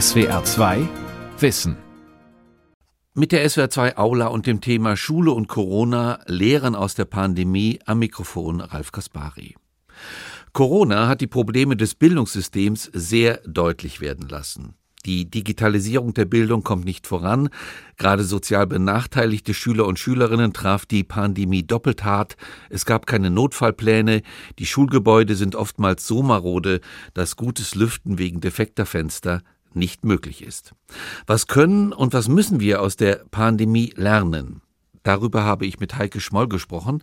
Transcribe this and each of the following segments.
SWR 2 Wissen. Mit der SWR 2 Aula und dem Thema Schule und Corona, Lehren aus der Pandemie am Mikrofon Ralf Kaspari. Corona hat die Probleme des Bildungssystems sehr deutlich werden lassen. Die Digitalisierung der Bildung kommt nicht voran. Gerade sozial benachteiligte Schüler und Schülerinnen traf die Pandemie doppelt hart. Es gab keine Notfallpläne. Die Schulgebäude sind oftmals so marode, dass gutes Lüften wegen defekter Fenster nicht möglich ist. Was können und was müssen wir aus der Pandemie lernen? Darüber habe ich mit Heike Schmoll gesprochen,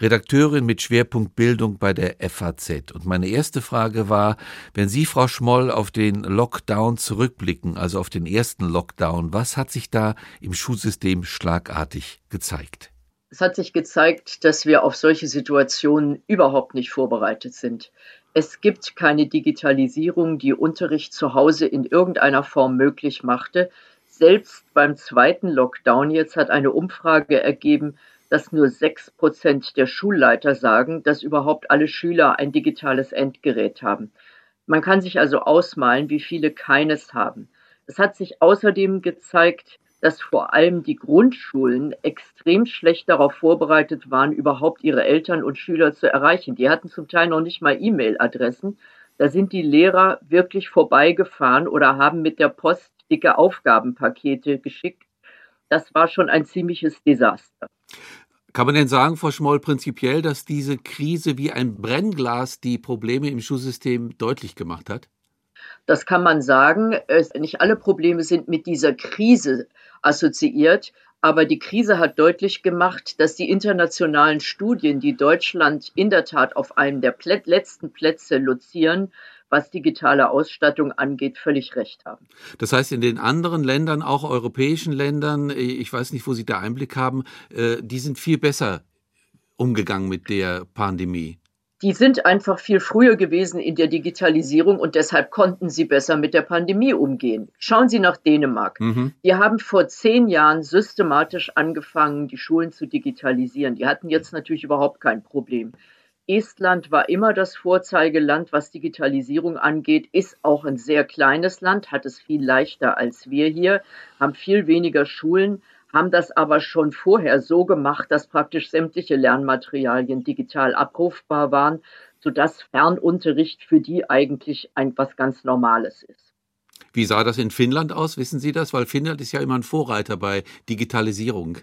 Redakteurin mit Schwerpunkt Bildung bei der FAZ. Und meine erste Frage war, wenn Sie, Frau Schmoll, auf den Lockdown zurückblicken, also auf den ersten Lockdown, was hat sich da im Schulsystem schlagartig gezeigt? Es hat sich gezeigt, dass wir auf solche Situationen überhaupt nicht vorbereitet sind. Es gibt keine Digitalisierung, die Unterricht zu Hause in irgendeiner Form möglich machte. Selbst beim zweiten Lockdown jetzt hat eine Umfrage ergeben, dass nur sechs Prozent der Schulleiter sagen, dass überhaupt alle Schüler ein digitales Endgerät haben. Man kann sich also ausmalen, wie viele keines haben. Es hat sich außerdem gezeigt, dass vor allem die Grundschulen extrem schlecht darauf vorbereitet waren, überhaupt ihre Eltern und Schüler zu erreichen. Die hatten zum Teil noch nicht mal E-Mail-Adressen. Da sind die Lehrer wirklich vorbeigefahren oder haben mit der Post dicke Aufgabenpakete geschickt. Das war schon ein ziemliches Desaster. Kann man denn sagen, Frau Schmoll, prinzipiell, dass diese Krise wie ein Brennglas die Probleme im Schulsystem deutlich gemacht hat? Das kann man sagen. Nicht alle Probleme sind mit dieser Krise assoziiert. Aber die Krise hat deutlich gemacht, dass die internationalen Studien, die Deutschland in der Tat auf einem der letzten Plätze lozieren, was digitale Ausstattung angeht, völlig recht haben. Das heißt, in den anderen Ländern, auch europäischen Ländern, ich weiß nicht, wo Sie da Einblick haben, äh, die sind viel besser umgegangen mit der Pandemie die sind einfach viel früher gewesen in der Digitalisierung und deshalb konnten sie besser mit der Pandemie umgehen. Schauen Sie nach Dänemark. Mhm. Die haben vor zehn Jahren systematisch angefangen, die Schulen zu digitalisieren. Die hatten jetzt natürlich überhaupt kein Problem. Estland war immer das Vorzeigeland, was Digitalisierung angeht, ist auch ein sehr kleines Land, hat es viel leichter als wir hier, haben viel weniger Schulen, haben das aber schon vorher so gemacht, dass praktisch sämtliche Lernmaterialien digital abrufbar waren, sodass Fernunterricht für die eigentlich etwas ganz Normales ist. Wie sah das in Finnland aus? Wissen Sie das? Weil Finnland ist ja immer ein Vorreiter bei Digitalisierung.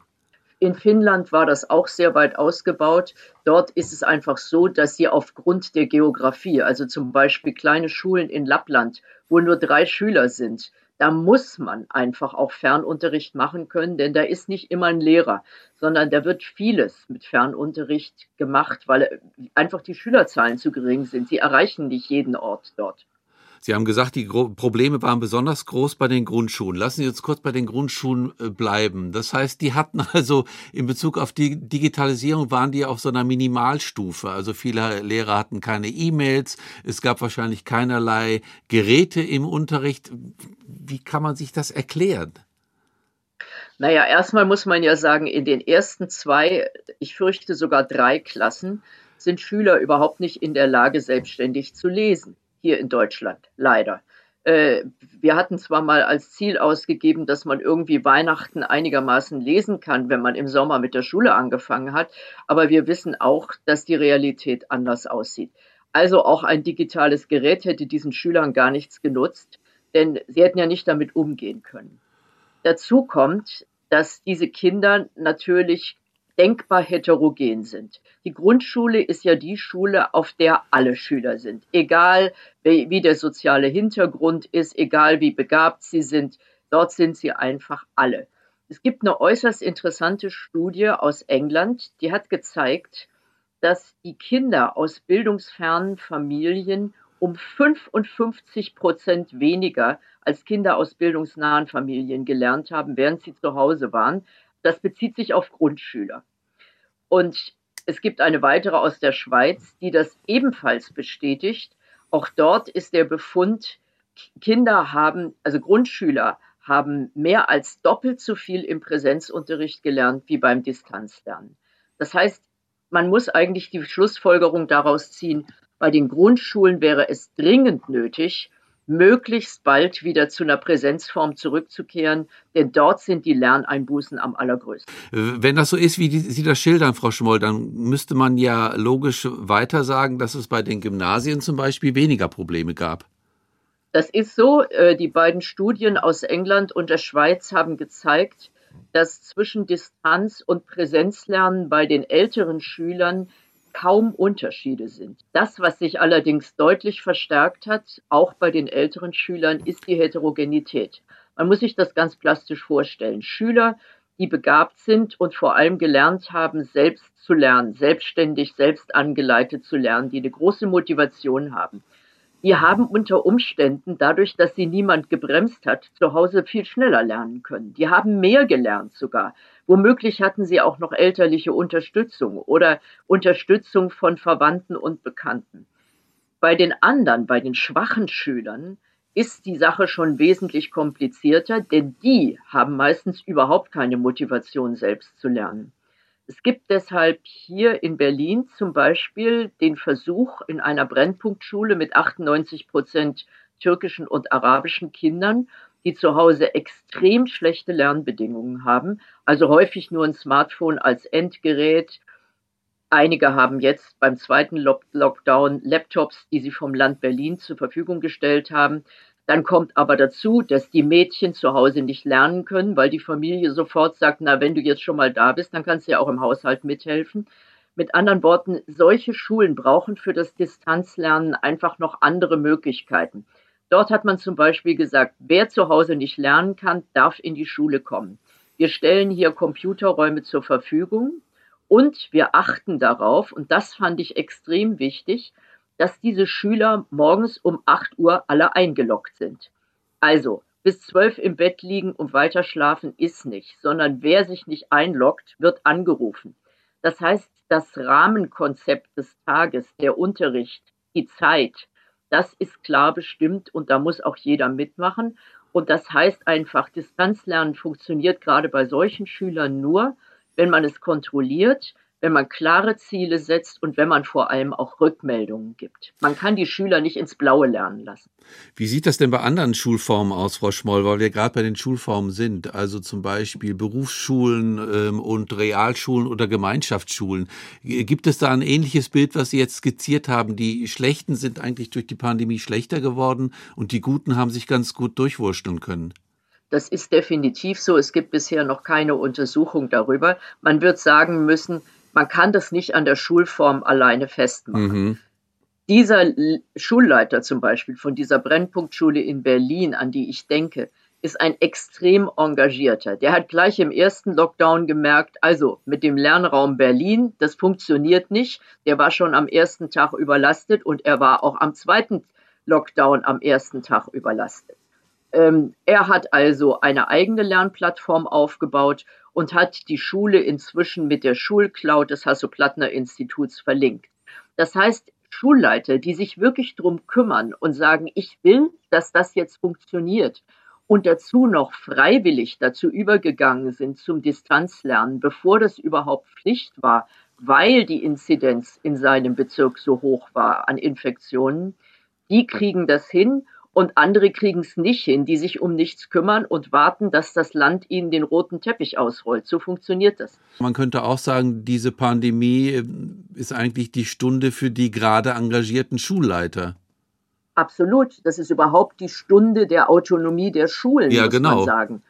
In Finnland war das auch sehr weit ausgebaut. Dort ist es einfach so, dass sie aufgrund der Geografie, also zum Beispiel kleine Schulen in Lappland, wo nur drei Schüler sind, da muss man einfach auch Fernunterricht machen können, denn da ist nicht immer ein Lehrer, sondern da wird vieles mit Fernunterricht gemacht, weil einfach die Schülerzahlen zu gering sind. Sie erreichen nicht jeden Ort dort. Sie haben gesagt, die Probleme waren besonders groß bei den Grundschulen. Lassen Sie uns kurz bei den Grundschulen äh, bleiben. Das heißt, die hatten also in Bezug auf die Digitalisierung waren die auf so einer Minimalstufe. Also viele Lehrer hatten keine E-Mails. Es gab wahrscheinlich keinerlei Geräte im Unterricht. Wie kann man sich das erklären? Naja, erstmal muss man ja sagen, in den ersten zwei, ich fürchte sogar drei Klassen, sind Schüler überhaupt nicht in der Lage, selbstständig zu lesen hier in Deutschland, leider. Äh, wir hatten zwar mal als Ziel ausgegeben, dass man irgendwie Weihnachten einigermaßen lesen kann, wenn man im Sommer mit der Schule angefangen hat, aber wir wissen auch, dass die Realität anders aussieht. Also auch ein digitales Gerät hätte diesen Schülern gar nichts genutzt, denn sie hätten ja nicht damit umgehen können. Dazu kommt, dass diese Kinder natürlich denkbar heterogen sind. Die Grundschule ist ja die Schule, auf der alle Schüler sind. Egal wie, der soziale Hintergrund ist, egal wie begabt sie sind, dort sind sie einfach alle. Es gibt eine äußerst interessante Studie aus England, die hat gezeigt, dass die Kinder aus bildungsfernen Familien um 55 Prozent weniger als Kinder aus bildungsnahen Familien gelernt haben, während sie zu Hause waren. Das bezieht sich auf Grundschüler. Und es gibt eine weitere aus der Schweiz, die das ebenfalls bestätigt. Auch dort ist der Befund, Kinder haben, also Grundschüler haben mehr als doppelt so viel im Präsenzunterricht gelernt wie beim Distanzlernen. Das heißt, man muss eigentlich die Schlussfolgerung daraus ziehen, bei den Grundschulen wäre es dringend nötig, möglichst bald wieder zu einer Präsenzform zurückzukehren, denn dort sind die Lerneinbußen am allergrößten. Wenn das so ist, wie Sie das schildern, Frau Schmoll, dann müsste man ja logisch weiter sagen, dass es bei den Gymnasien zum Beispiel weniger Probleme gab. Das ist so. Äh, die beiden Studien aus England und der Schweiz haben gezeigt, dass zwischen Distanz- und Präsenzlernen bei den älteren Schülern kaum Unterschiede sind. Das, was sich allerdings deutlich verstärkt hat, auch bei den älteren Schülern, ist die Heterogenität. Man muss sich das ganz plastisch vorstellen. Schüler, die begabt sind und vor allem gelernt haben, selbst zu lernen, selbstständig, selbst angeleitet zu lernen, die eine große Motivation haben. Die haben unter Umständen, dadurch, dass sie niemand gebremst hat, zu Hause viel schneller lernen können. Die haben mehr gelernt sogar. Womöglich hatten sie auch noch elterliche Unterstützung oder Unterstützung von Verwandten und Bekannten. Bei den anderen, bei den schwachen Schülern, ist die Sache schon wesentlich komplizierter, denn die haben meistens überhaupt keine Motivation, selbst zu lernen. Es gibt deshalb hier in Berlin zum Beispiel den Versuch, in einer Brennpunktschule mit 98 Prozent türkischen und arabischen Kindern die zu Hause extrem schlechte Lernbedingungen haben, also häufig nur ein Smartphone als Endgerät. Einige haben jetzt beim zweiten Lockdown Laptops, die sie vom Land Berlin zur Verfügung gestellt haben. Dann kommt aber dazu, dass die Mädchen zu Hause nicht lernen können, weil die Familie sofort sagt, na, wenn du jetzt schon mal da bist, dann kannst du ja auch im Haushalt mithelfen. Mit anderen Worten, solche Schulen brauchen für das Distanzlernen einfach noch andere Möglichkeiten. Dort hat man zum Beispiel gesagt, wer zu Hause nicht lernen kann, darf in die Schule kommen. Wir stellen hier Computerräume zur Verfügung und wir achten darauf, und das fand ich extrem wichtig, dass diese Schüler morgens um 8 Uhr alle eingeloggt sind. Also bis 12 im Bett liegen und weiter schlafen ist nicht, sondern wer sich nicht einloggt, wird angerufen. Das heißt, das Rahmenkonzept des Tages, der Unterricht, die Zeit, das ist klar bestimmt und da muss auch jeder mitmachen. Und das heißt einfach, Distanzlernen funktioniert gerade bei solchen Schülern nur, wenn man es kontrolliert, wenn man klare Ziele setzt und wenn man vor allem auch Rückmeldungen gibt. Man kann die Schüler nicht ins Blaue lernen lassen. Wie sieht das denn bei anderen Schulformen aus, Frau Schmoll, weil wir gerade bei den Schulformen sind, also zum Beispiel Berufsschulen ähm, und Realschulen oder Gemeinschaftsschulen? Gibt es da ein ähnliches Bild, was Sie jetzt skizziert haben? Die Schlechten sind eigentlich durch die Pandemie schlechter geworden und die Guten haben sich ganz gut durchwurschteln können. Das ist definitiv so. Es gibt bisher noch keine Untersuchung darüber. Man wird sagen müssen, man kann das nicht an der Schulform alleine festmachen. Mhm. Dieser Schulleiter zum Beispiel von dieser Brennpunktschule in Berlin, an die ich denke, ist ein extrem engagierter. Der hat gleich im ersten Lockdown gemerkt, also mit dem Lernraum Berlin, das funktioniert nicht. Der war schon am ersten Tag überlastet und er war auch am zweiten Lockdown am ersten Tag überlastet. Ähm, er hat also eine eigene Lernplattform aufgebaut und hat die Schule inzwischen mit der Schulcloud des Hasso-Plattner-Instituts verlinkt. Das heißt, Schulleiter, die sich wirklich drum kümmern und sagen, ich will, dass das jetzt funktioniert und dazu noch freiwillig dazu übergegangen sind zum Distanzlernen, bevor das überhaupt Pflicht war, weil die Inzidenz in seinem Bezirk so hoch war an Infektionen, die kriegen das hin und andere kriegen es nicht hin, die sich um nichts kümmern und warten, dass das Land ihnen den roten Teppich ausrollt. So funktioniert das. Man könnte auch sagen, diese Pandemie äh, ist eigentlich die Stunde für die gerade engagierten Schulleiter. Absolut. Das ist überhaupt die Stunde der Autonomie der Schulen, ja, muss genau. man sagen.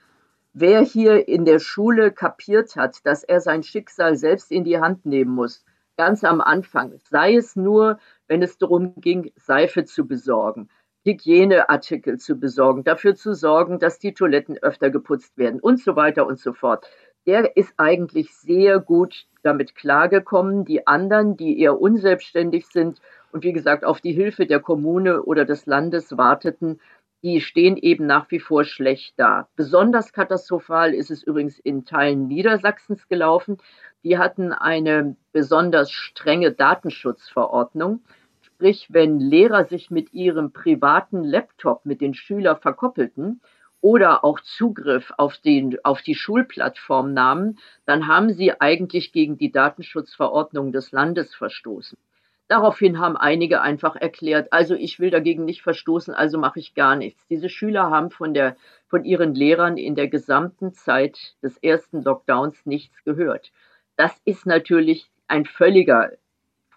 Wer hier in der Schule kapiert hat, dass er sein Schicksal selbst in die Hand nehmen muss, ganz am Anfang, sei es nur, wenn es darum ging, Seife zu besorgen, Hygieneartikel zu besorgen, dafür zu sorgen, dass die Toiletten öfter geputzt werden und so weiter und so fort. Der ist eigentlich sehr gut damit klargekommen. Die anderen, die eher unselbstständig sind und wie gesagt auf die Hilfe der Kommune oder des Landes warteten, die stehen eben nach wie vor schlecht da. Besonders katastrophal ist es übrigens in Teilen Niedersachsens gelaufen. Die hatten eine besonders strenge Datenschutzverordnung. Sprich, wenn Lehrer sich mit ihrem privaten Laptop mit den Schülern verkoppelten oder auch Zugriff auf, den, auf die Schulplattform nahmen, dann haben sie eigentlich gegen die Datenschutzverordnung des Landes verstoßen. Daraufhin haben einige einfach erklärt, also ich will dagegen nicht verstoßen, also mache ich gar nichts. Diese Schüler haben von, der, von ihren Lehrern in der gesamten Zeit des ersten Lockdowns nichts gehört. Das ist natürlich ein völliger,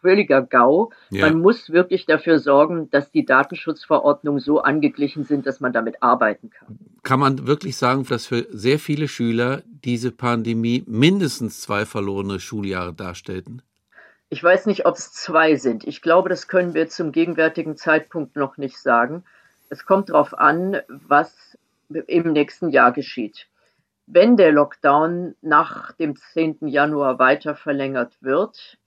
völliger GAU. Ja. Man muss wirklich dafür sorgen, dass die Datenschutzverordnungen so angeglichen sind, dass man damit arbeiten kann. Kann man wirklich sagen, dass für sehr viele Schüler diese Pandemie mindestens zwei verlorene Schuljahre darstellten? Ich weiß nicht, ob es zwei sind. Ich glaube, das können wir zum gegenwärtigen Zeitpunkt noch nicht sagen. Es kommt darauf an, was im nächsten Jahr geschieht. Wenn der Lockdown nach dem 10. Januar weiter verlängert wird,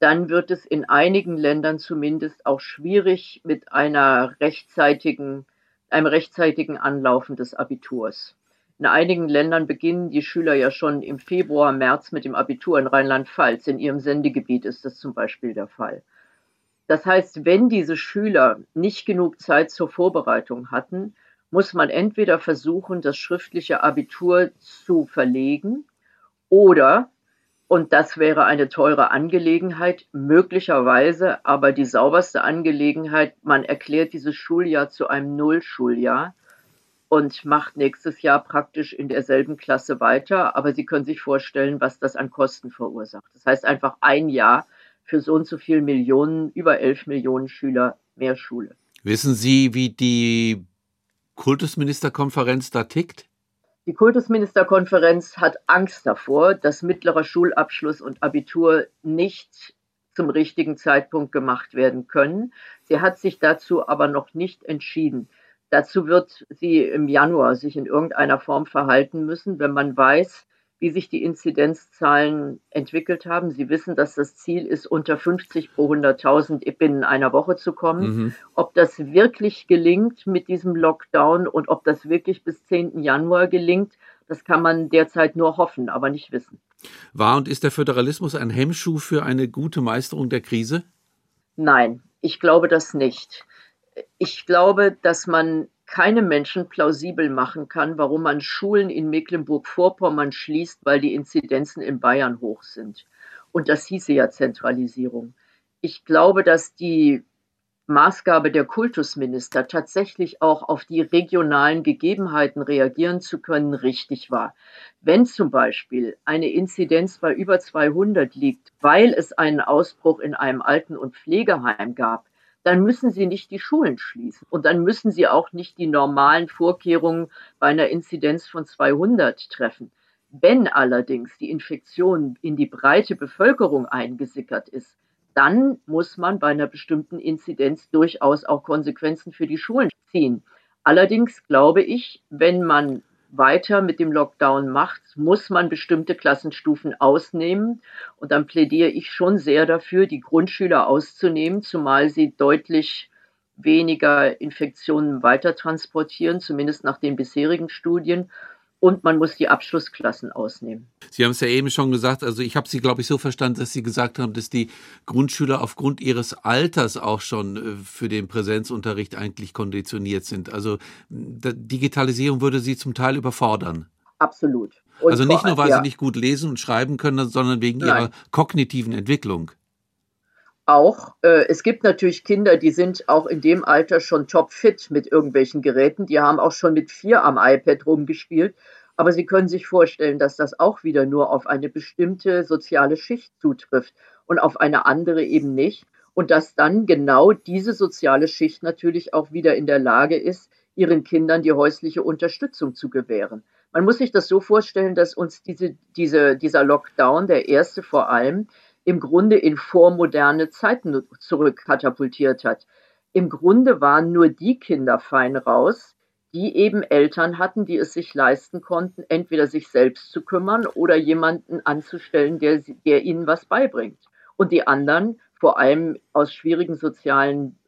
dann wird es in einigen Ländern zumindest auch schwierig mit einer rechtzeitigen, einem rechtzeitigen Anlaufen des Abiturs. In einigen Ländern beginnen die Schüler ja schon im Februar, März mit dem Abitur in Rheinland-Pfalz. In ihrem Sendegebiet ist das zum Beispiel der Fall. Das heißt, wenn diese Schüler nicht genug Zeit zur Vorbereitung hatten, muss man entweder versuchen, das schriftliche Abitur zu verlegen oder, und das wäre eine teure Angelegenheit, möglicherweise aber die sauberste Angelegenheit, man erklärt dieses Schuljahr zu einem Nullschuljahr und macht nächstes Jahr praktisch in derselben Klasse weiter. Aber Sie können sich vorstellen, was das an Kosten verursacht. Das heißt einfach ein Jahr für so und so viele Millionen, über elf Millionen Schüler mehr Schule. Wissen Sie, wie die Kultusministerkonferenz da tickt? Die Kultusministerkonferenz hat Angst davor, dass mittlerer Schulabschluss und Abitur nicht zum richtigen Zeitpunkt gemacht werden können. Sie hat sich dazu aber noch nicht entschieden. Dazu wird sie im Januar sich in irgendeiner Form verhalten müssen, wenn man weiß, wie sich die Inzidenzzahlen entwickelt haben. Sie wissen, dass das Ziel ist, unter 50 pro 100.000 binnen einer Woche zu kommen. Mhm. Ob das wirklich gelingt mit diesem Lockdown und ob das wirklich bis 10. Januar gelingt, das kann man derzeit nur hoffen, aber nicht wissen. War und ist der Föderalismus ein Hemmschuh für eine gute Meisterung der Krise? Nein, ich glaube das nicht ich glaube, dass man keine Menschen plausibel machen kann, warum man Schulen in Mecklenburg-Vorpommern schließt, weil die Inzidenzen in Bayern hoch sind. Und das hieße ja Zentralisierung. Ich glaube, dass die Maßgabe der Kultusminister tatsächlich auch auf die regionalen Gegebenheiten reagieren zu können, richtig war. Wenn zum Beispiel eine Inzidenz bei über 200 liegt, weil es einen Ausbruch in einem Alten- und Pflegeheim gab, dann müssen sie nicht die Schulen schließen und dann müssen sie auch nicht die normalen Vorkehrungen bei einer Inzidenz von 200 treffen. Wenn allerdings die Infektion in die breite Bevölkerung eingesickert ist, dann muss man bei einer bestimmten Inzidenz durchaus auch Konsequenzen für die Schulen ziehen. Allerdings glaube ich, wenn man weiter mit dem Lockdown macht, muss man bestimmte Klassenstufen ausnehmen. Und dann plädiere ich schon sehr dafür, die Grundschüler auszunehmen, zumal sie deutlich weniger Infektionen weiter transportieren, zumindest nach den bisherigen Studien und man muss die Abschlussklassen ausnehmen. Sie haben es ja eben schon gesagt, also ich habe Sie, glaube ich, so verstanden, dass Sie gesagt haben, dass die Grundschüler aufgrund ihres Alters auch schon äh, für den Präsenzunterricht eigentlich konditioniert sind. Also Digitalisierung würde Sie zum Teil überfordern. Absolut. Und also nicht nur, weil ja. sie nicht gut lesen und schreiben können, sondern wegen Nein. ihrer kognitiven Entwicklung auch. Äh, es gibt natürlich Kinder, die sind auch in dem Alter schon topfit mit irgendwelchen Geräten. Die haben auch schon mit vier am iPad rumgespielt. Aber Sie können sich vorstellen, dass das auch wieder nur auf eine bestimmte soziale Schicht zutrifft und auf eine andere eben nicht. Und dass dann genau diese soziale Schicht natürlich auch wieder in der Lage ist, ihren Kindern die häusliche Unterstützung zu gewähren. Man muss sich das so vorstellen, dass uns diese, diese, dieser Lockdown, der erste vor allem, im Grunde in vormoderne Zeiten zurückkatapultiert hat. Im Grunde waren nur die Kinder fein raus, die eben Eltern hatten, die es sich leisten konnten, entweder sich selbst zu kümmern oder jemanden anzustellen, der, der ihnen was beibringt. Und die anderen, vor allem aus schwierigen sozialen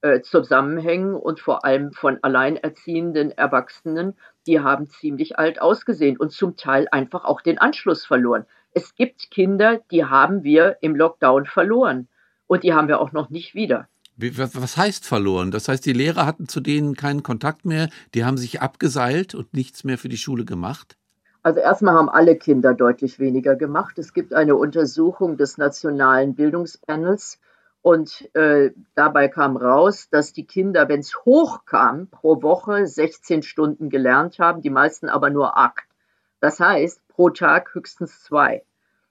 äh, Zusammenhängen und vor allem von alleinerziehenden Erwachsenen, die haben ziemlich alt ausgesehen und zum Teil einfach auch den Anschluss verloren. Es gibt Kinder, die haben wir im Lockdown verloren und die haben wir auch noch nicht wieder. Was heißt verloren? Das heißt, die Lehrer hatten zu denen keinen Kontakt mehr, die haben sich abgeseilt und nichts mehr für die Schule gemacht? Also erstmal haben alle Kinder deutlich weniger gemacht. Es gibt eine Untersuchung des Nationalen Bildungspanels Und äh, dabei kam raus, dass die Kinder, wenn es hochkam, pro Woche 16 Stunden gelernt haben, die meisten aber nur acht. Das heißt, pro Tag höchstens zwei.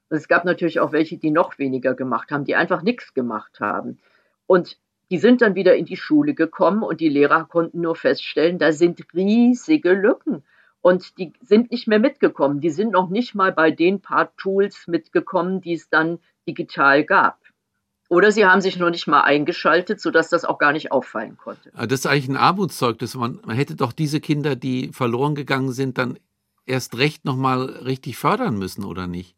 Und es gab natürlich auch welche, die noch weniger gemacht haben, die einfach nichts gemacht haben. Und die sind dann wieder in die Schule gekommen und die Lehrer konnten nur feststellen, da sind riesige Lücken. Und die sind nicht mehr mitgekommen. Die sind noch nicht mal bei den paar Tools mitgekommen, die es dann digital gab. Oder sie haben sich noch nicht mal eingeschaltet, sodass das auch gar nicht auffallen konnte. Das ist eigentlich ein Armutszeugnis. Man, man hätte doch diese Kinder, die verloren gegangen sind, dann erst recht noch mal richtig fördern müssen, oder nicht?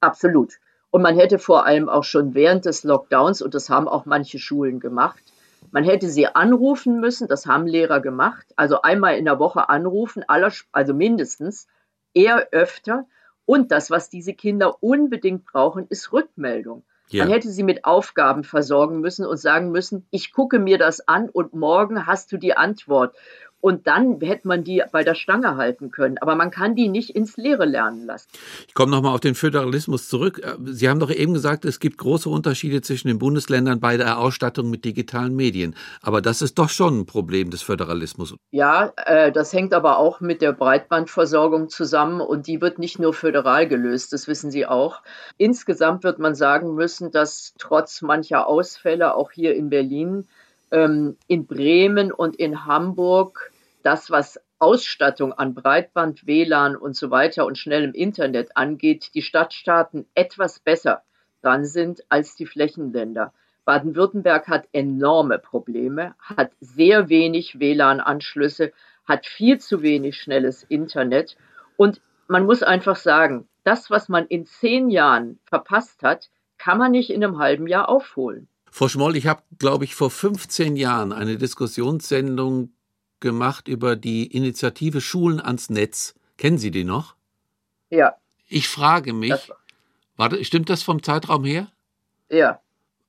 Absolut. Und man hätte vor allem auch schon während des Lockdowns, und das haben auch manche Schulen gemacht, man hätte sie anrufen müssen, das haben Lehrer gemacht, also einmal in der Woche anrufen, aller, also mindestens, eher öfter. Und das, was diese Kinder unbedingt brauchen, ist Rückmeldung. Ja. Man hätte sie mit Aufgaben versorgen müssen und sagen müssen, ich gucke mir das an und morgen hast du die Antwort. Und dann hätte man die bei der Stange halten können. Aber man kann die nicht ins Leere lernen lassen. Ich komme nochmal auf den Föderalismus zurück. Äh, sie haben doch eben gesagt, es gibt große Unterschiede zwischen den Bundesländern bei der Ausstattung mit digitalen Medien. Aber das ist doch schon ein Problem des Föderalismus. Ja, äh, das hängt aber auch mit der Breitbandversorgung zusammen. Und die wird nicht nur föderal gelöst, das wissen Sie auch. Insgesamt wird man sagen müssen, dass trotz mancher Ausfälle auch hier in Berlin ähm, in Bremen und in Hamburg das, was Ausstattung an Breitband, WLAN und so weiter und schnellem Internet angeht, die Stadtstaaten etwas besser dran sind als die Flächenländer. Baden-Württemberg hat enorme Probleme, hat sehr wenig WLAN-Anschlüsse, hat viel zu wenig schnelles Internet. Und man muss einfach sagen, das, was man in zehn Jahren verpasst hat, kann man nicht in einem halben Jahr aufholen. Frau Schmoll, ich habe, glaube ich, vor 15 Jahren eine Diskussionssendung gemacht über die Initiative Schulen ans Netz. Kennen Sie die noch? Ja. Ich frage mich, das warte, stimmt das vom Zeitraum her? Ja.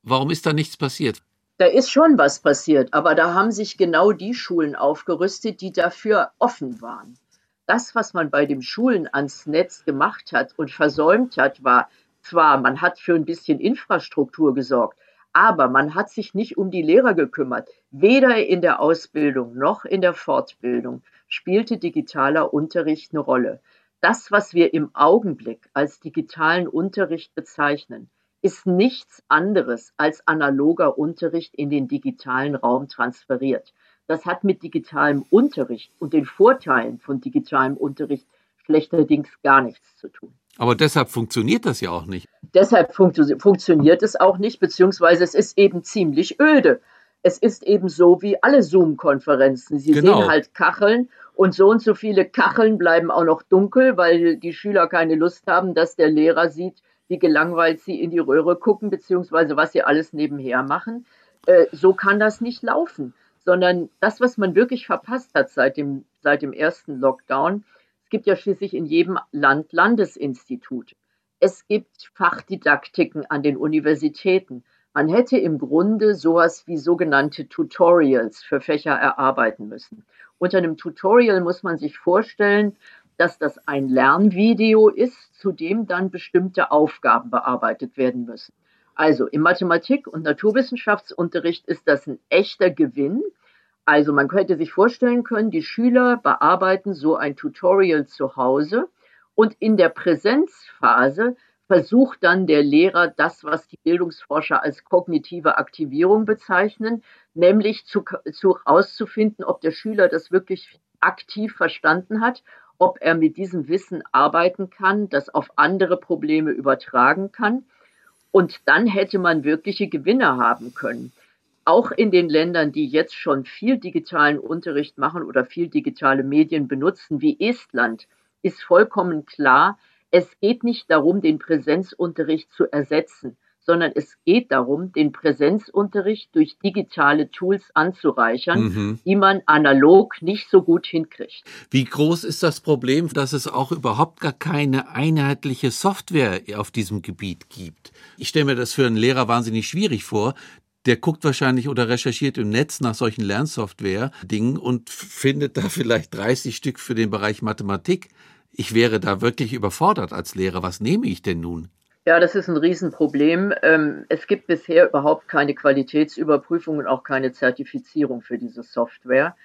Warum ist da nichts passiert? Da ist schon was passiert, aber da haben sich genau die Schulen aufgerüstet, die dafür offen waren. Das, was man bei den Schulen ans Netz gemacht hat und versäumt hat, war zwar, man hat für ein bisschen Infrastruktur gesorgt, aber man hat sich nicht um die Lehrer gekümmert. Weder in der Ausbildung noch in der Fortbildung spielte digitaler Unterricht eine Rolle. Das, was wir im Augenblick als digitalen Unterricht bezeichnen, ist nichts anderes als analoger Unterricht in den digitalen Raum transferiert. Das hat mit digitalem Unterricht und den Vorteilen von digitalem Unterricht schlechterdings gar nichts zu tun. Aber deshalb funktioniert das ja auch nicht. Deshalb funktio funktioniert es auch nicht, beziehungsweise es ist eben ziemlich öde. Es ist eben so wie alle Zoom-Konferenzen. Sie genau. sehen halt Kacheln und so und so viele Kacheln bleiben auch noch dunkel, weil die Schüler keine Lust haben, dass der Lehrer sieht, wie gelangweilt sie in die Röhre gucken, beziehungsweise was sie alles nebenher machen. Äh, so kann das nicht laufen, sondern das, was man wirklich verpasst hat seit dem, seit dem ersten Lockdown, gibt ja schließlich in jedem Land Landesinstitute. Es gibt Fachdidaktiken an den Universitäten. Man hätte im Grunde sowas wie sogenannte Tutorials für Fächer erarbeiten müssen. Unter einem Tutorial muss man sich vorstellen, dass das ein Lernvideo ist, zu dem dann bestimmte Aufgaben bearbeitet werden müssen. Also im Mathematik- und Naturwissenschaftsunterricht ist das ein echter Gewinn, also man könnte sich vorstellen können, die Schüler bearbeiten so ein Tutorial zu Hause und in der Präsenzphase versucht dann der Lehrer das, was die Bildungsforscher als kognitive Aktivierung bezeichnen, nämlich zu, zu herauszufinden, ob der Schüler das wirklich aktiv verstanden hat, ob er mit diesem Wissen arbeiten kann, das auf andere Probleme übertragen kann. Und dann hätte man wirkliche Gewinne haben können auch in den Ländern, die jetzt schon viel digitalen Unterricht machen oder viel digitale Medien benutzen, wie Estland, ist vollkommen klar, es geht nicht darum, den Präsenzunterricht zu ersetzen, sondern es geht darum, den Präsenzunterricht durch digitale Tools anzureichern, mhm. die man analog nicht so gut hinkriegt. Wie groß ist das Problem, dass es auch überhaupt gar keine einheitliche Software auf diesem Gebiet gibt? Ich stelle mir das für einen Lehrer wahnsinnig schwierig vor, der guckt wahrscheinlich oder recherchiert im Netz nach solchen Lernsoftware-Dingen und findet da vielleicht 30 Stück für den Bereich Mathematik. Ich wäre da wirklich überfordert als Lehrer. Was nehme ich denn nun? Ja, das ist ein Riesenproblem. Ähm, es gibt bisher überhaupt keine Qualitätsüberprüfung und auch keine Zertifizierung für diese Software.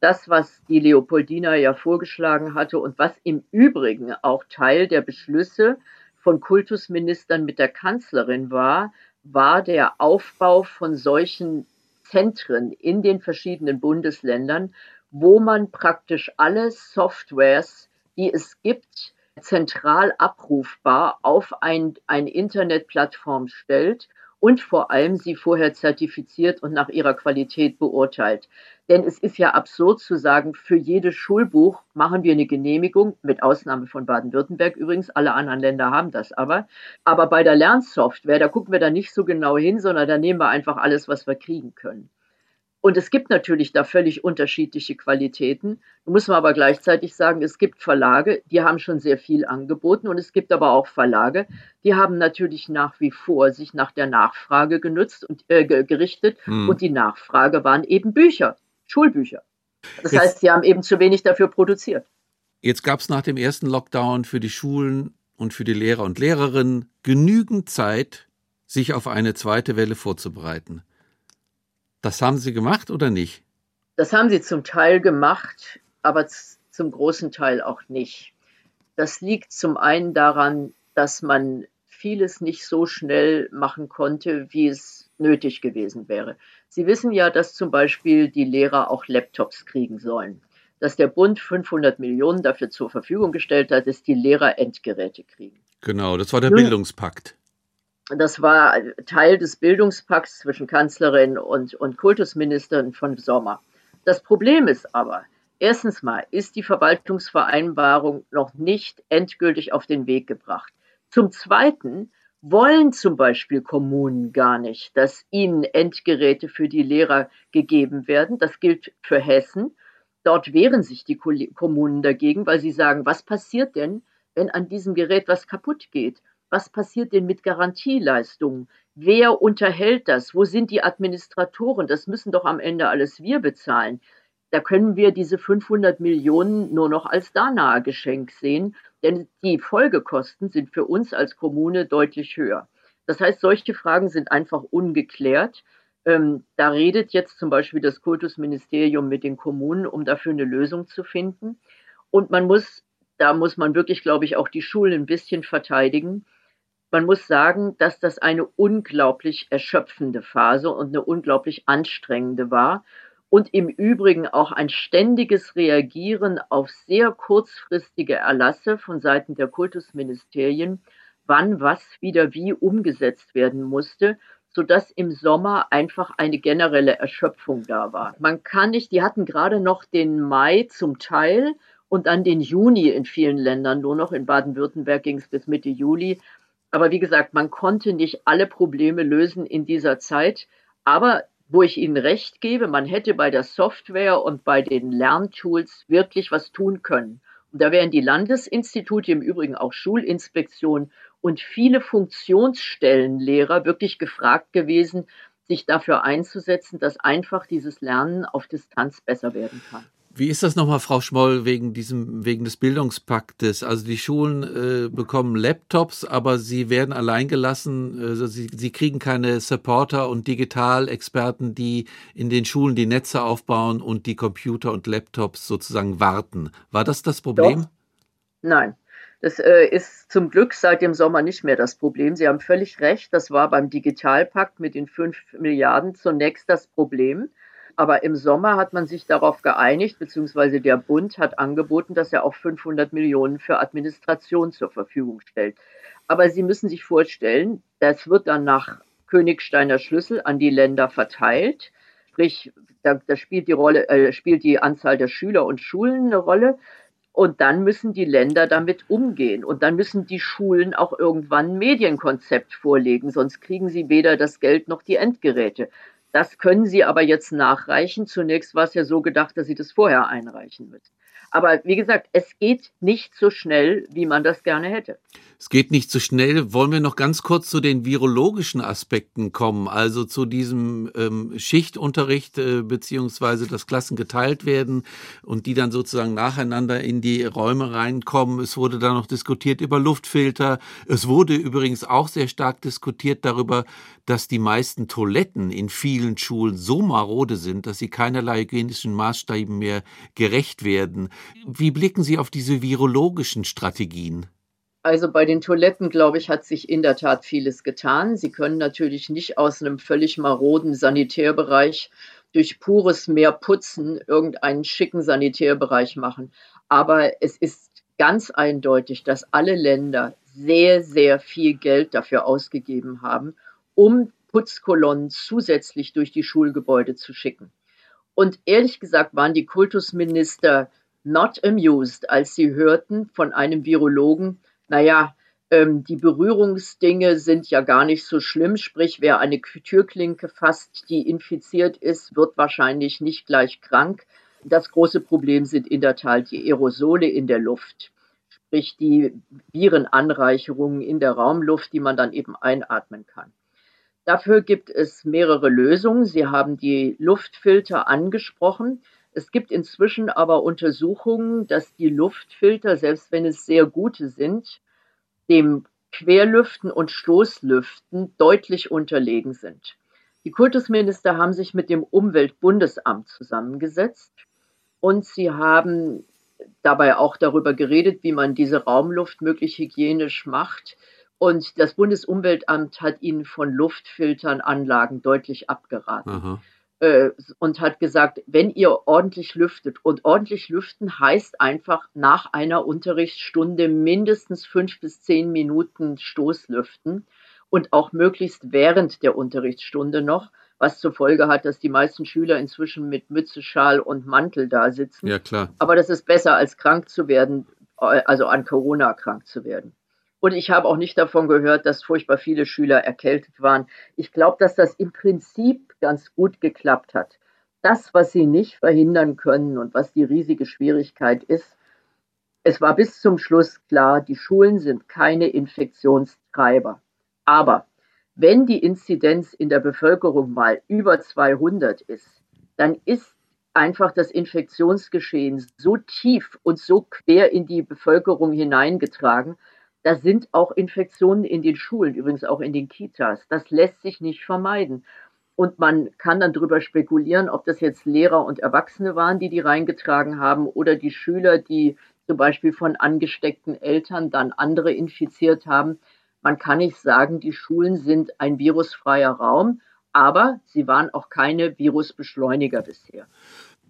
Das, was die Leopoldina ja vorgeschlagen hatte und was im Übrigen auch Teil der Beschlüsse von Kultusministern mit der Kanzlerin war, war der Aufbau von solchen Zentren in den verschiedenen Bundesländern, wo man praktisch alle Softwares, die es gibt, zentral abrufbar auf ein, eine Internetplattform stellt und vor allem sie vorher zertifiziert und nach ihrer Qualität beurteilt. Denn es ist ja absurd zu sagen, für jedes Schulbuch machen wir eine Genehmigung, mit Ausnahme von Baden-Württemberg übrigens, alle anderen Länder haben das aber. Aber bei der Lernsoftware, da gucken wir da nicht so genau hin, sondern da nehmen wir einfach alles, was wir kriegen können. Und es gibt natürlich da völlig unterschiedliche Qualitäten. Da muss man aber gleichzeitig sagen, es gibt Verlage, die haben schon sehr viel angeboten und es gibt aber auch Verlage, die haben natürlich nach wie vor sich nach der Nachfrage genutzt und äh, gerichtet hm. und die Nachfrage waren eben Bücher, Schulbücher. Das jetzt, heißt, sie haben eben zu wenig dafür produziert. Jetzt gab es nach dem ersten Lockdown für die Schulen und für die Lehrer und Lehrerinnen genügend Zeit, sich auf eine zweite Welle vorzubereiten. Das haben Sie gemacht oder nicht? Das haben sie zum Teil gemacht, aber zum großen Teil auch nicht. Das liegt zum einen daran, dass man vieles nicht so schnell machen konnte, wie es nötig gewesen wäre. Sie wissen ja, dass zum Beispiel die Lehrer auch Laptops kriegen sollen, dass der Bund 500 Millionen dafür zur Verfügung gestellt hat, dass die Lehrer Endgeräte kriegen. Genau, das war der Nun, Bildungspakt das war Teil des Bildungspakts zwischen Kanzlerin und, und Kultusministerin von Sommer. Das Problem ist aber, erstens mal ist die Verwaltungsvereinbarung noch nicht endgültig auf den Weg gebracht. Zum Zweiten wollen zum Beispiel Kommunen gar nicht, dass ihnen Endgeräte für die Lehrer gegeben werden. Das gilt für Hessen. Dort wehren sich die Kommunen dagegen, weil sie sagen, was passiert denn, wenn an diesem Gerät was kaputt geht? Was passiert denn mit Garantieleistungen? Wer unterhält das? Wo sind die Administratoren? Das müssen doch am Ende alles wir bezahlen. Da können wir diese 500 Millionen nur noch als Dana-Geschenk sehen, denn die Folgekosten sind für uns als Kommune deutlich höher. Das heißt, solche Fragen sind einfach ungeklärt. Ähm, da redet jetzt zum Beispiel das Kultusministerium mit den Kommunen, um dafür eine Lösung zu finden. Und man muss, da muss man wirklich, glaube ich, auch die Schulen ein bisschen verteidigen man muss sagen, dass das eine unglaublich erschöpfende Phase und eine unglaublich anstrengende war und im Übrigen auch ein ständiges Reagieren auf sehr kurzfristige Erlasse von Seiten der Kultusministerien, wann was wieder wie umgesetzt werden musste, sodass im Sommer einfach eine generelle Erschöpfung da war. Man kann nicht, die hatten gerade noch den Mai zum Teil und dann den Juni in vielen Ländern, nur noch in Baden-Württemberg ging es bis Mitte Juli, aber wie gesagt, man konnte nicht alle Probleme lösen in dieser Zeit. Aber wo ich Ihnen recht gebe, man hätte bei der Software und bei den Lerntools wirklich was tun können. Und da wären die Landesinstitute, im Übrigen auch Schulinspektion und viele Funktionsstellenlehrer wirklich gefragt gewesen, sich dafür einzusetzen, dass einfach dieses Lernen auf Distanz besser werden kann. Wie ist das nochmal, Frau Schmoll, wegen diesem, wegen des Bildungspaktes? Also die Schulen äh, bekommen Laptops, aber sie werden alleingelassen. Also sie, sie kriegen keine Supporter und Digitalexperten, die in den Schulen die Netze aufbauen und die Computer und Laptops sozusagen warten. War das das Problem? Doch. Nein. Das äh, ist zum Glück seit dem Sommer nicht mehr das Problem. Sie haben völlig recht. Das war beim Digitalpakt mit den fünf Milliarden zunächst das Problem. Aber im Sommer hat man sich darauf geeinigt, beziehungsweise der Bund hat angeboten, dass er auch 500 Millionen für Administration zur Verfügung stellt. Aber Sie müssen sich vorstellen, das wird dann nach Königsteiner Schlüssel an die Länder verteilt. Sprich, da, da spielt die Rolle, äh, spielt die Anzahl der Schüler und Schulen eine Rolle. Und dann müssen die Länder damit umgehen. Und dann müssen die Schulen auch irgendwann ein Medienkonzept vorlegen, sonst kriegen sie weder das Geld noch die Endgeräte. Das können Sie aber jetzt nachreichen. Zunächst war es ja so gedacht, dass Sie das vorher einreichen müssen. Aber wie gesagt, es geht nicht so schnell, wie man das gerne hätte. Es geht nicht so schnell. Wollen wir noch ganz kurz zu den virologischen Aspekten kommen, also zu diesem ähm, Schichtunterricht äh, beziehungsweise dass Klassen geteilt werden und die dann sozusagen nacheinander in die Räume reinkommen. Es wurde da noch diskutiert über Luftfilter. Es wurde übrigens auch sehr stark diskutiert darüber, dass die meisten Toiletten in vielen Schulen so marode sind, dass sie keinerlei hygienischen Maßstäben mehr gerecht werden. Wie blicken Sie auf diese virologischen Strategien? Also bei den Toiletten, glaube ich, hat sich in der Tat vieles getan. Sie können natürlich nicht aus einem völlig maroden Sanitärbereich durch pures mehr Putzen irgendeinen schicken Sanitärbereich machen. Aber es ist ganz eindeutig, dass alle Länder sehr, sehr viel Geld dafür ausgegeben haben, um Putzkolonnen zusätzlich durch die Schulgebäude zu schicken. Und ehrlich gesagt waren die Kultusminister not amused, als sie hörten von einem Virologen, naja, ähm, die Berührungsdinge sind ja gar nicht so schlimm, sprich, wer eine Türklinke fasst, die infiziert ist, wird wahrscheinlich nicht gleich krank. Das große Problem sind in der Tat die Aerosole in der Luft, sprich die Virenanreicherungen in der Raumluft, die man dann eben einatmen kann. Dafür gibt es mehrere Lösungen. Sie haben die Luftfilter angesprochen. Es gibt inzwischen aber Untersuchungen, dass die Luftfilter, selbst wenn es sehr gute sind, dem Querlüften und Stoßlüften deutlich unterlegen sind. Die Kultusminister haben sich mit dem Umweltbundesamt zusammengesetzt und sie haben dabei auch darüber geredet, wie man diese Raumluft möglichst hygienisch macht. Und das Bundesumweltamt hat ihnen von Luftfiltern Anlagen deutlich abgeraten. Aha. Äh, und hat gesagt, wenn ihr ordentlich lüftet, und ordentlich lüften heißt einfach nach einer Unterrichtsstunde mindestens fünf bis zehn Minuten Stoßlüften und auch möglichst während der Unterrichtsstunde noch, was zur Folge hat, dass die meisten Schüler inzwischen mit Mütze, Schal und Mantel da sitzen. Ja, klar. Aber das ist besser, als krank zu werden, äh, also an Corona krank zu werden. Und ich habe auch nicht davon gehört, dass furchtbar viele Schüler erkältet waren. Ich glaube, dass das im Prinzip ganz gut geklappt hat. Das, was sie nicht verhindern können und was die riesige Schwierigkeit ist, es war bis zum Schluss klar, die Schulen sind keine Infektionstreiber. Aber wenn die Inzidenz in der Bevölkerung mal über 200 ist, dann ist einfach das Infektionsgeschehen so tief und so quer in die Bevölkerung hineingetragen, da sind auch Infektionen in den Schulen, übrigens auch in den Kitas. Das lässt sich nicht vermeiden. Und man kann dann darüber spekulieren, ob das jetzt Lehrer und Erwachsene waren, die die reingetragen haben, oder die Schüler, die zum Beispiel von angesteckten Eltern dann andere infiziert haben. Man kann nicht sagen, die Schulen sind ein virusfreier Raum, aber sie waren auch keine Virusbeschleuniger bisher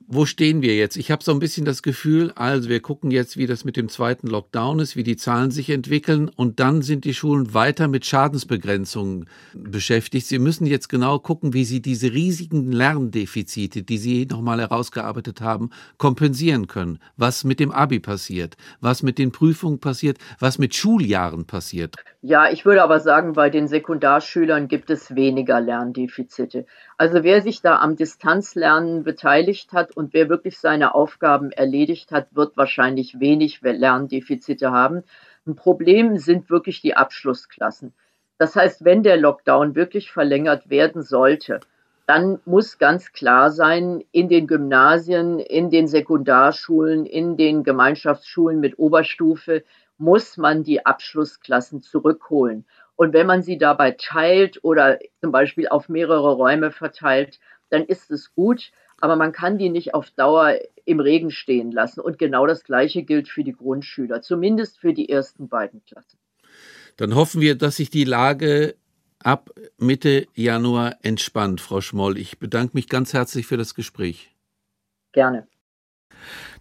wo stehen wir jetzt? Ich habe so ein bisschen das Gefühl, also wir gucken jetzt, wie das mit dem zweiten Lockdown ist, wie die Zahlen sich entwickeln und dann sind die Schulen weiter mit Schadensbegrenzungen beschäftigt. Sie müssen jetzt genau gucken, wie sie diese riesigen Lerndefizite, die Sie nochmal herausgearbeitet haben, kompensieren können. Was mit dem Abi passiert, was mit den Prüfungen passiert, was mit Schuljahren passiert. Ja, ich würde aber sagen, bei den Sekundarschülern gibt es weniger Lerndefizite. Also wer sich da am Distanzlernen beteiligt hat und wer wirklich seine Aufgaben erledigt hat, wird wahrscheinlich wenig Lerndefizite haben. Ein Problem sind wirklich die Abschlussklassen. Das heißt, wenn der Lockdown wirklich verlängert werden sollte, dann muss ganz klar sein, in den Gymnasien, in den Sekundarschulen, in den Gemeinschaftsschulen mit Oberstufe muss man die Abschlussklassen zurückholen. Und wenn man sie dabei teilt oder zum Beispiel auf mehrere Räume verteilt, dann ist es gut, aber man kann die nicht auf Dauer im Regen stehen lassen. Und genau das Gleiche gilt für die Grundschüler, zumindest für die ersten beiden Klassen. Dann hoffen wir, dass sich die Lage ab Mitte Januar entspannt, Frau Schmoll. Ich bedanke mich ganz herzlich für das Gespräch. Gerne.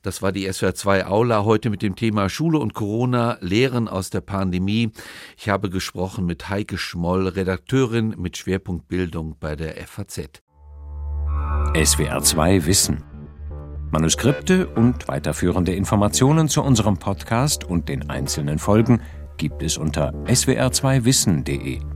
Das war die SWR 2 Aula heute mit dem Thema Schule und Corona, Lehren aus der Pandemie. Ich habe gesprochen mit Heike Schmoll, Redakteurin mit Schwerpunkt Bildung bei der FAZ. SWR 2 Wissen. Manuskripte und weiterführende Informationen zu unserem Podcast und den einzelnen Folgen gibt es unter swr2wissen.de.